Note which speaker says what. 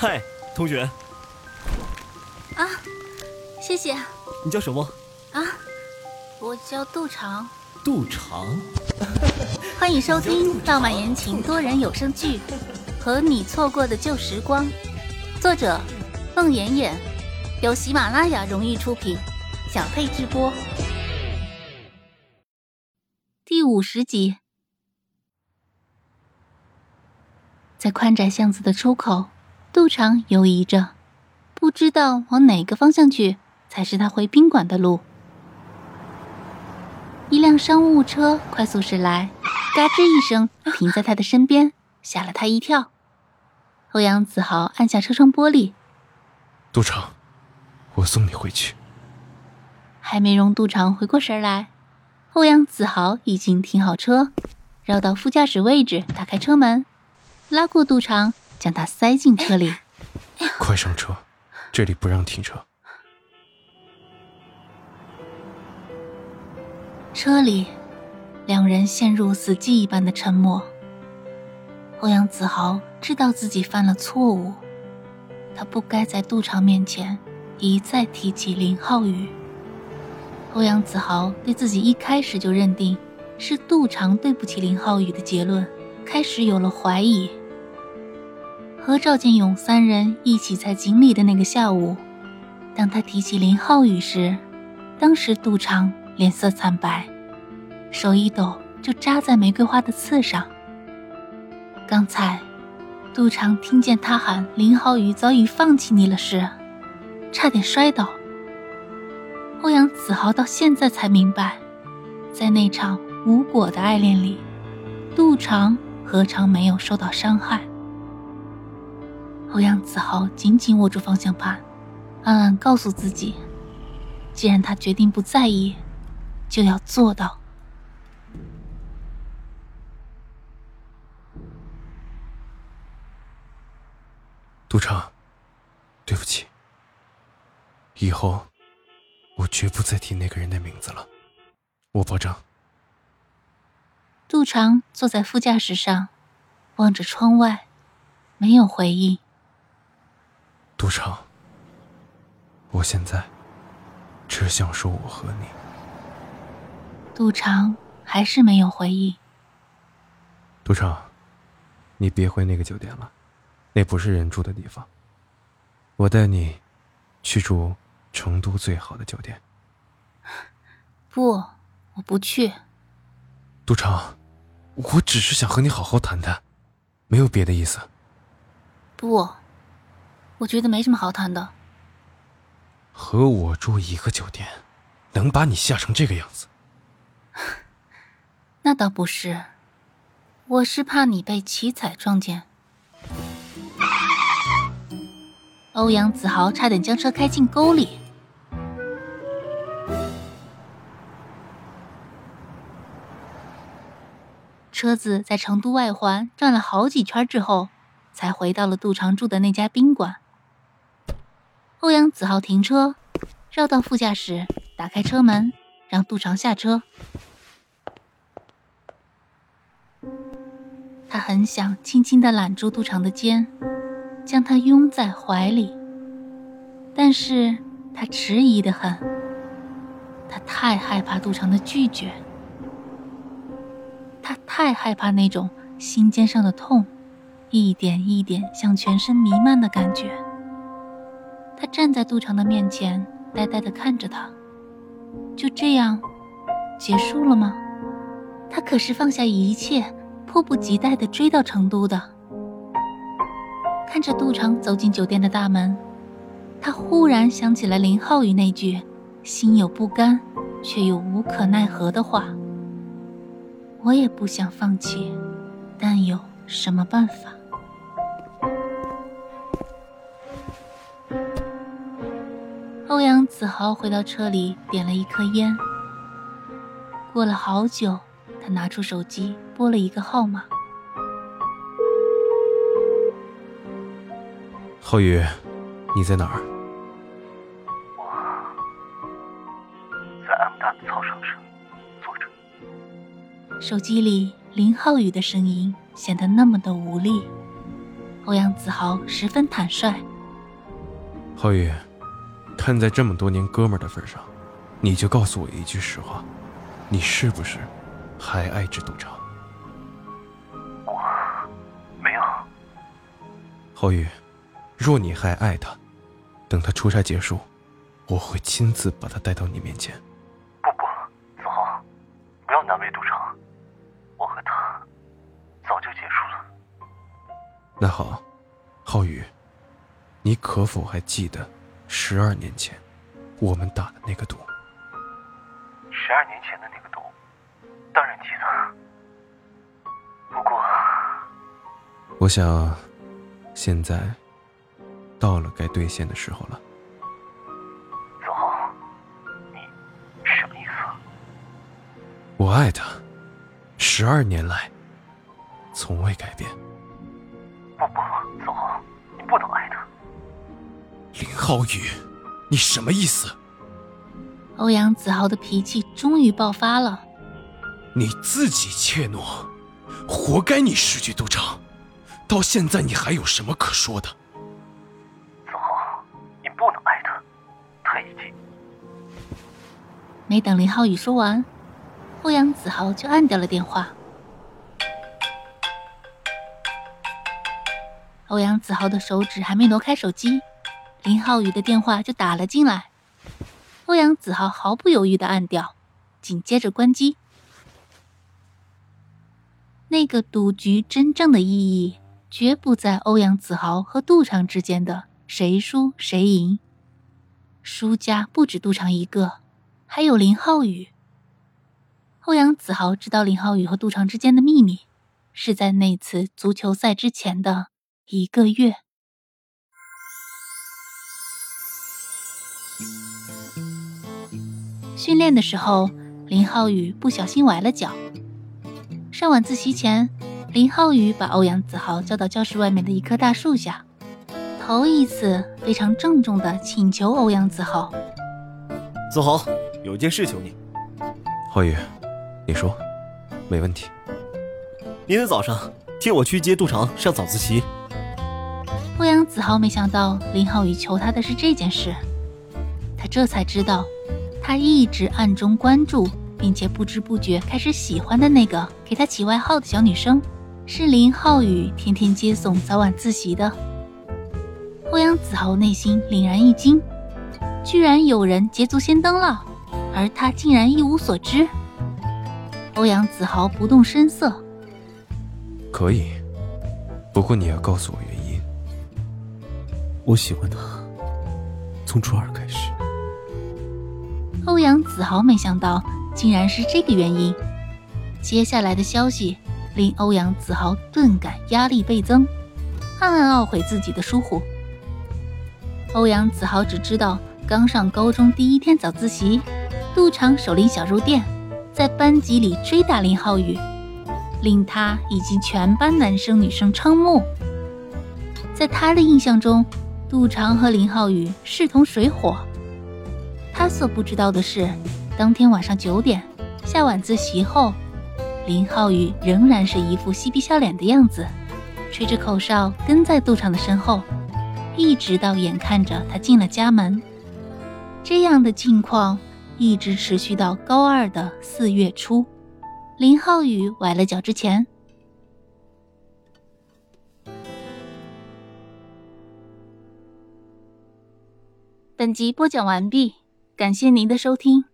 Speaker 1: 嗨，同学。
Speaker 2: 啊，谢谢。
Speaker 1: 你叫什么？
Speaker 2: 啊，我叫杜长。
Speaker 1: 杜长。
Speaker 2: 欢迎收听浪漫言情多人有声剧《和你错过的旧时光》，作者：孟妍妍，由喜马拉雅荣誉出品，小佩直播。第五十集，在宽窄巷子的出口，杜长犹疑着，不知道往哪个方向去才是他回宾馆的路。一辆商务车快速驶来，嘎吱一声停在他的身边，吓了他一跳。欧阳子豪按下车窗玻璃：“
Speaker 3: 杜长，我送你回去。”
Speaker 2: 还没容杜长回过神来，欧阳子豪已经停好车，绕到副驾驶位置，打开车门，拉过杜长，将他塞进车里。
Speaker 3: 快上车，这里不让停车。
Speaker 2: 车里，两人陷入死寂一般的沉默。欧阳子豪知道自己犯了错误，他不该在杜长面前一再提起林浩宇。欧阳子豪对自己一开始就认定是杜长对不起林浩宇的结论，开始有了怀疑。和赵建勇三人一起在井里的那个下午，当他提起林浩宇时，当时杜长。脸色惨白，手一抖就扎在玫瑰花的刺上。刚才，杜长听见他喊林浩宇早已放弃你了时，差点摔倒。欧阳子豪到现在才明白，在那场无果的爱恋里，杜长何尝没有受到伤害。欧阳子豪紧紧握住方向盘，暗暗告诉自己：既然他决定不在意。就要做到，
Speaker 3: 杜长，对不起，以后我绝不再提那个人的名字了，我保证。
Speaker 2: 杜长坐在副驾驶上，望着窗外，没有回应。
Speaker 3: 杜长，我现在只想说我和你。
Speaker 2: 杜长还是没有回应。
Speaker 3: 杜长，你别回那个酒店了，那不是人住的地方。我带你去住成都最好的酒店。
Speaker 2: 不，我不去。
Speaker 3: 杜长，我只是想和你好好谈谈，没有别的意思。
Speaker 2: 不，我觉得没什么好谈的。
Speaker 3: 和我住一个酒店，能把你吓成这个样子？
Speaker 2: 那倒不是，我是怕你被奇彩撞见。欧阳子豪差点将车开进沟里。车子在成都外环转了好几圈之后，才回到了杜长住的那家宾馆。欧阳子豪停车，绕到副驾驶，打开车门，让杜长下车。他很想轻轻的揽住杜长的肩，将他拥在怀里，但是他迟疑的很。他太害怕杜长的拒绝，他太害怕那种心尖上的痛，一点一点向全身弥漫的感觉。站在杜长的面前，呆呆的看着他，就这样结束了吗？他可是放下一切。迫不及待地追到成都的，看着杜长走进酒店的大门，他忽然想起了林浩宇那句心有不甘却又无可奈何的话：“我也不想放弃，但有什么办法？”欧阳子豪回到车里，点了一颗烟。过了好久。他拿出手机拨了一个号码。
Speaker 3: 浩宇，你在哪儿？
Speaker 4: 我在 M 大的操场上坐着。
Speaker 2: 手机里林浩宇的声音显得那么的无力。欧阳子豪十分坦率。
Speaker 3: 浩宇，看在这么多年哥们儿的份上，你就告诉我一句实话，你是不是还爱着赌场？
Speaker 4: 我没有。
Speaker 3: 浩宇，若你还爱他，等他出差结束，我会亲自把他带到你面前。
Speaker 4: 不不，子豪，不要难为赌场，我和他早就结束了。
Speaker 3: 那好，浩宇，你可否还记得十二年前我们打的那个赌？
Speaker 4: 十二年前的那个赌，当然记得。不过，
Speaker 3: 我想，现在到了该兑现的时候了。
Speaker 4: 子豪，你什么意思？
Speaker 3: 我爱他，十二年来从未改变。
Speaker 4: 不不，子豪，你不能爱他。
Speaker 3: 林浩宇，你什么意思？
Speaker 2: 欧阳子豪的脾气终于爆发了。
Speaker 3: 你自己怯懦，活该你失去赌场。到现在你还有什么可说的？
Speaker 4: 子豪，你不能爱他，他已经……
Speaker 2: 没等林浩宇说完，欧阳子豪就按掉了电话。欧阳子豪的手指还没挪开手机，林浩宇的电话就打了进来。欧阳子豪毫不犹豫的按掉，紧接着关机。那个赌局真正的意义，绝不在欧阳子豪和杜长之间的谁输谁赢。输家不止杜长一个，还有林浩宇。欧阳子豪知道林浩宇和杜长之间的秘密，是在那次足球赛之前的一个月。训练的时候，林浩宇不小心崴了脚。上晚自习前，林浩宇把欧阳子豪叫到教室外面的一棵大树下，头一次非常郑重的请求欧阳子豪：“
Speaker 1: 子豪，有件事求你。
Speaker 3: 浩宇，你说，没问题。
Speaker 1: 明天早上替我去接杜长上早自习。”
Speaker 2: 欧阳子豪没想到林浩宇求他的是这件事，他这才知道。他一直暗中关注，并且不知不觉开始喜欢的那个给他起外号的小女生，是林浩宇天天接送早晚自习的。欧阳子豪内心凛然一惊，居然有人捷足先登了，而他竟然一无所知。欧阳子豪不动声色，
Speaker 3: 可以，不过你要告诉我原因。
Speaker 1: 我喜欢他，从初二开始。
Speaker 2: 欧阳子豪没想到，竟然是这个原因。接下来的消息令欧阳子豪顿感压力倍增，暗暗懊悔自己的疏忽。欧阳子豪只知道，刚上高中第一天早自习，杜长手拎小肉垫，在班级里追打林浩宇，令他以及全班男生女生瞠目。在他的印象中，杜长和林浩宇势同水火。所不知道的是，当天晚上九点下晚自习后，林浩宇仍然是一副嬉皮笑脸的样子，吹着口哨跟在杜长的身后，一直到眼看着他进了家门。这样的境况一直持续到高二的四月初，林浩宇崴了脚之前。本集播讲完毕。感谢您的收听。